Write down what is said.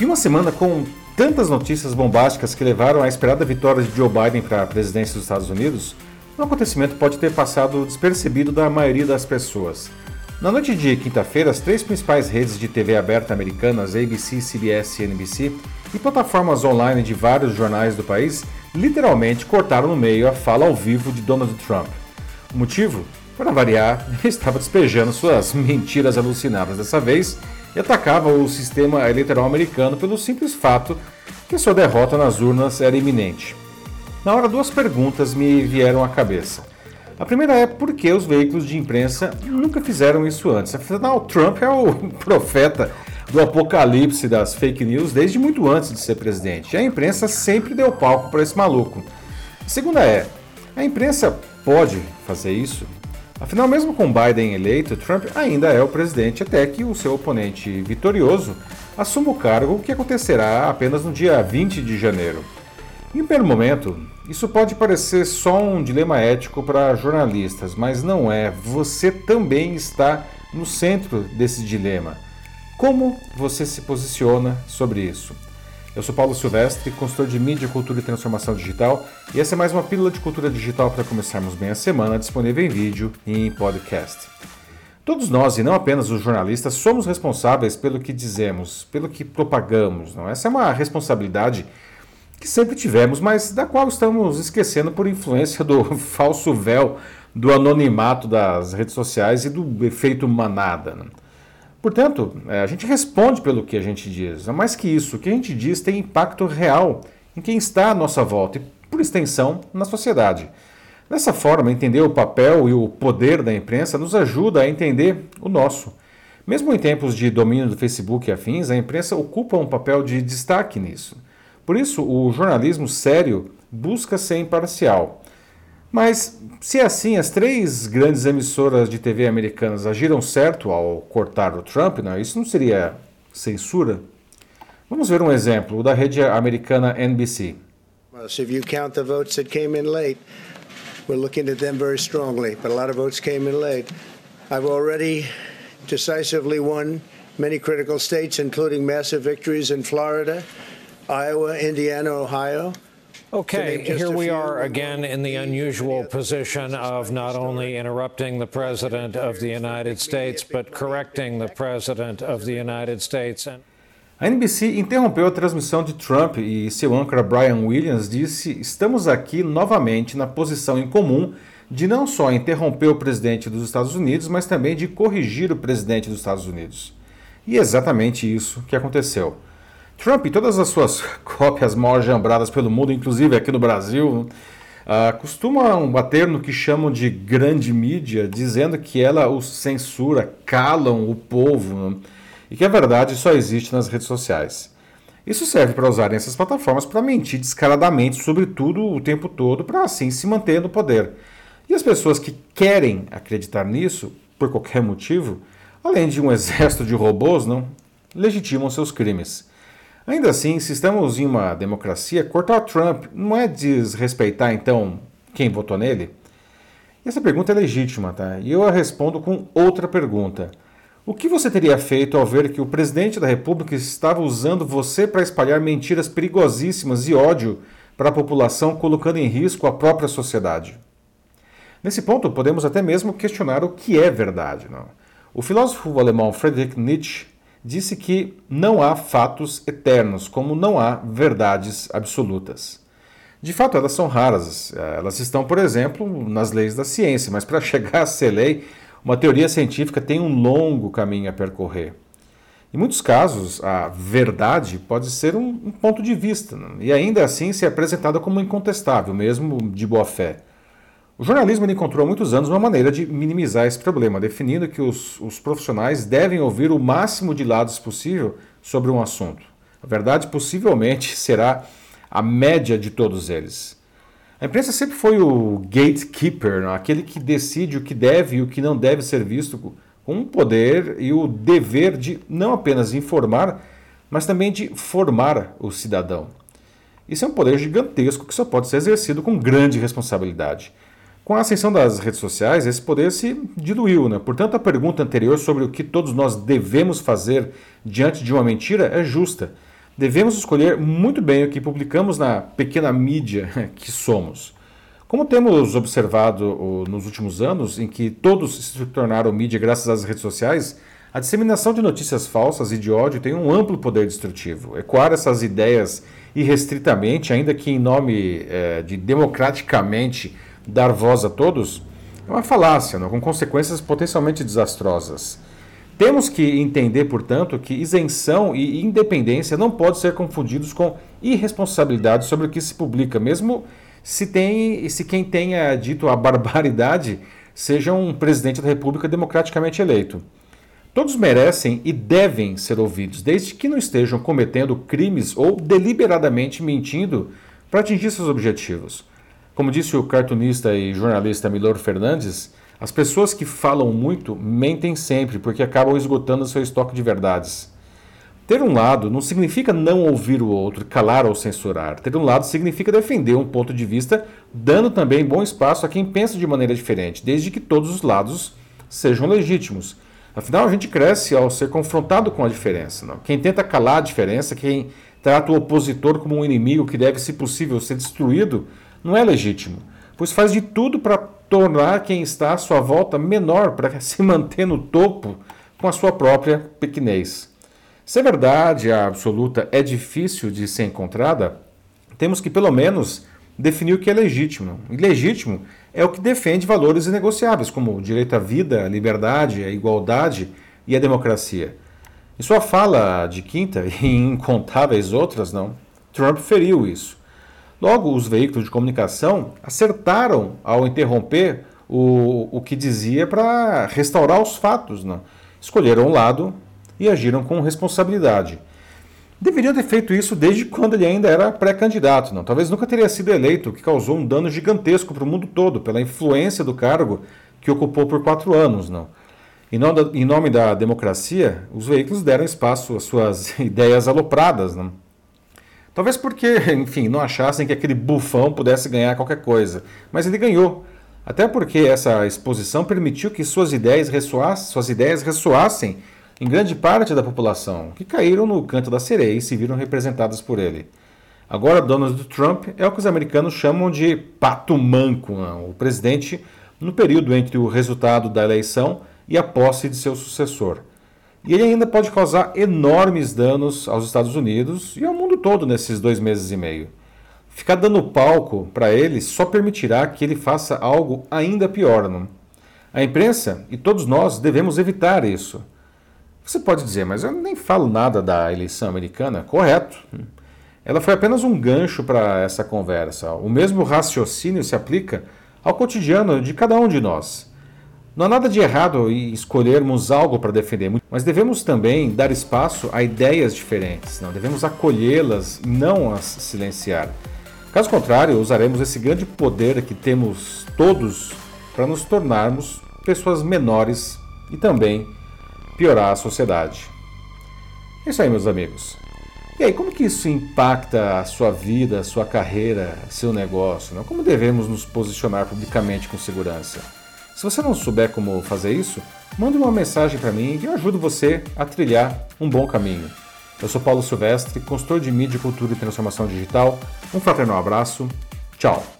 E uma semana com tantas notícias bombásticas que levaram à esperada vitória de Joe Biden para a presidência dos Estados Unidos, um acontecimento pode ter passado despercebido da maioria das pessoas. Na noite de quinta-feira, as três principais redes de TV aberta americanas, ABC, CBS e NBC, e plataformas online de vários jornais do país, literalmente cortaram no meio a fala ao vivo de Donald Trump. O motivo? Para variar, ele estava despejando suas mentiras alucinadas dessa vez e atacava o sistema eleitoral americano pelo simples fato que sua derrota nas urnas era iminente. Na hora, duas perguntas me vieram à cabeça. A primeira é por que os veículos de imprensa nunca fizeram isso antes? Afinal, Trump é o profeta do apocalipse das fake news desde muito antes de ser presidente. E a imprensa sempre deu palco para esse maluco. A segunda é: a imprensa pode fazer isso? Afinal, mesmo com Biden eleito, Trump ainda é o presidente até que o seu oponente vitorioso assuma o cargo, o que acontecerá apenas no dia 20 de janeiro. Em primeiro momento, isso pode parecer só um dilema ético para jornalistas, mas não é. Você também está no centro desse dilema. Como você se posiciona sobre isso? Eu sou Paulo Silvestre, consultor de mídia, cultura e transformação digital, e essa é mais uma pílula de cultura digital para começarmos bem a semana, disponível em vídeo e em podcast. Todos nós, e não apenas os jornalistas, somos responsáveis pelo que dizemos, pelo que propagamos. Não? Essa é uma responsabilidade que sempre tivemos, mas da qual estamos esquecendo por influência do falso véu do anonimato das redes sociais e do efeito manada. Né? Portanto, é, a gente responde pelo que a gente diz. Mais que isso, o que a gente diz tem impacto real em quem está à nossa volta e, por extensão, na sociedade. Dessa forma, entender o papel e o poder da imprensa nos ajuda a entender o nosso. Mesmo em tempos de domínio do Facebook e afins, a imprensa ocupa um papel de destaque nisso. Por isso, o jornalismo sério busca ser imparcial. Mas, se é assim, as três grandes emissoras de TV americanas agiram certo ao cortar o Trump, não, isso não seria censura? Vamos ver um exemplo, o da rede americana NBC. Well, if you count the votes that came in late, we're looking at them very strongly, but a lot of votes came in late. I've already decisively won many critical states, including massive victories in Florida. Iowa, Indiana, Ohio. Okay, here we are again in the unusual position of not only interrupting the President of the United States, but correcting the President of the United States. A NBC interrompeu a transmissão de Trump e seu âncora Brian Williams disse: Estamos aqui novamente na posição incomum de não só interromper o presidente dos Estados Unidos, mas também de corrigir o presidente dos Estados Unidos. E é exatamente isso que aconteceu. Trump e todas as suas cópias mal jambradas pelo mundo, inclusive aqui no Brasil, uh, costumam bater no que chamam de grande mídia, dizendo que ela o censura, calam o povo, né? e que a verdade só existe nas redes sociais. Isso serve para usarem essas plataformas para mentir descaradamente sobre tudo o tempo todo, para assim se manter no poder. E as pessoas que querem acreditar nisso, por qualquer motivo, além de um exército de robôs, não legitimam seus crimes. Ainda assim, se estamos em uma democracia, cortar Trump não é desrespeitar, então, quem votou nele? Essa pergunta é legítima, tá? E eu a respondo com outra pergunta. O que você teria feito ao ver que o presidente da República estava usando você para espalhar mentiras perigosíssimas e ódio para a população, colocando em risco a própria sociedade? Nesse ponto, podemos até mesmo questionar o que é verdade. Não? O filósofo alemão Friedrich Nietzsche disse que não há fatos eternos, como não há verdades absolutas. De fato, elas são raras. Elas estão, por exemplo, nas leis da ciência, mas para chegar a ser lei, uma teoria científica tem um longo caminho a percorrer. Em muitos casos, a verdade pode ser um, ponto de vista né? e ainda assim ser apresentada como incontestável, mesmo de boa fé. O jornalismo encontrou há muitos anos uma maneira de minimizar esse problema, definindo que os, os, profissionais devem ouvir o máximo de lados possível sobre um assunto. A verdade possivelmente será a média de todos eles. A imprensa sempre foi o gatekeeper, não? aquele que decide o que deve e o que não deve ser visto, com o poder e o dever de não apenas informar, mas também de formar o cidadão. Isso é um poder gigantesco que só pode ser exercido com grande responsabilidade. Com a ascensão das redes sociais, esse poder se diluiu. Né? Portanto, a pergunta anterior sobre o que todos nós devemos fazer diante de uma mentira é justa. devemos escolher muito bem o que publicamos na pequena mídia que somos. Como temos observado nos últimos anos, em que todos se tornaram mídia graças às redes sociais, a disseminação de notícias falsas e de ódio tem um amplo poder destrutivo. Ecoar essas ideias irrestritamente, ainda que em nome é, de democraticamente dar voz a todos, é uma falácia, não? com consequências potencialmente desastrosas. Temos que entender, portanto, que isenção e independência não podem ser confundidos com irresponsabilidade sobre o que se publica, mesmo se, tem, se quem tenha dito a barbaridade seja um presidente da República democraticamente eleito. Todos merecem e devem ser ouvidos, desde que não estejam cometendo crimes ou deliberadamente mentindo para atingir seus objetivos. Como disse o cartunista e jornalista Milor Fernandes, as pessoas que falam muito mentem sempre porque acabam esgotando seu estoque de verdades. Ter um lado não significa não ouvir o outro, calar ou censurar. Ter um lado significa defender um ponto de vista, dando também bom espaço a quem pensa de maneira diferente, desde que todos os lados sejam legítimos. Afinal, a gente cresce ao ser confrontado com a diferença. Não? Quem tenta calar a diferença, quem trata o opositor como um inimigo que deve, se possível, ser destruído, não é legítimo, pois faz de tudo para tornar quem está à sua volta menor para se manter no topo com a sua própria pequenez. Se a verdade a absoluta é difícil de ser encontrada, temos que pelo menos definir o que é legítimo. E legítimo é o que defende valores inegociáveis, como o direito à vida, a liberdade, a igualdade e a democracia. Em sua fala de quinta e incontáveis outras, não, Trump feriu isso. Logo, os veículos de comunicação acertaram ao interromper o, o que dizia para restaurar os fatos. Não? Escolheram um lado e agiram com responsabilidade. Deveriam ter feito isso desde quando ele ainda era pré-candidato. Não? Talvez nunca teria sido eleito, o que causou um dano gigantesco para o mundo todo, pela influência do cargo que ocupou por quatro anos. Não? Em nome da democracia, os veículos deram espaço às suas ideias alopradas. Não? Talvez porque, enfim, não achassem que aquele bufão pudesse ganhar qualquer coisa. Mas ele ganhou. Até porque essa exposição permitiu que suas ideias ressoassem, suas ideias ressoassem em grande parte da população, que caíram no canto da sereia e se viram representadas por ele. Agora, Donald Trump é o que os americanos chamam de pato manco, o presidente no período entre o resultado da eleição e a posse de seu sucessor. E ele ainda pode causar enormes danos aos Estados Unidos e ao mundo todo nesses dois meses e meio. Ficar dando palco para ele só permitirá que ele faça algo ainda pior. Não? A imprensa e todos nós devemos evitar isso. Você pode dizer, mas eu nem falo nada da eleição americana. Correto. Ela foi apenas um gancho para essa conversa. O mesmo raciocínio se aplica ao cotidiano de cada um de nós. Não há nada de errado em escolhermos algo para defender, mas devemos também dar espaço a ideias diferentes. Não devemos acolhê-las, não as silenciar. Caso contrário, usaremos esse grande poder que temos todos para nos tornarmos pessoas menores e também piorar a sociedade. É isso aí, meus amigos. E aí, como que isso impacta a sua vida, a sua carreira, seu negócio? Não? Como devemos nos posicionar publicamente com segurança? Se você não souber como fazer isso, mande uma mensagem para mim e eu ajudo você a trilhar um bom caminho. Eu sou Paulo Silvestre, consultor de mídia, cultura e transformação digital. Um fraternal abraço. Tchau.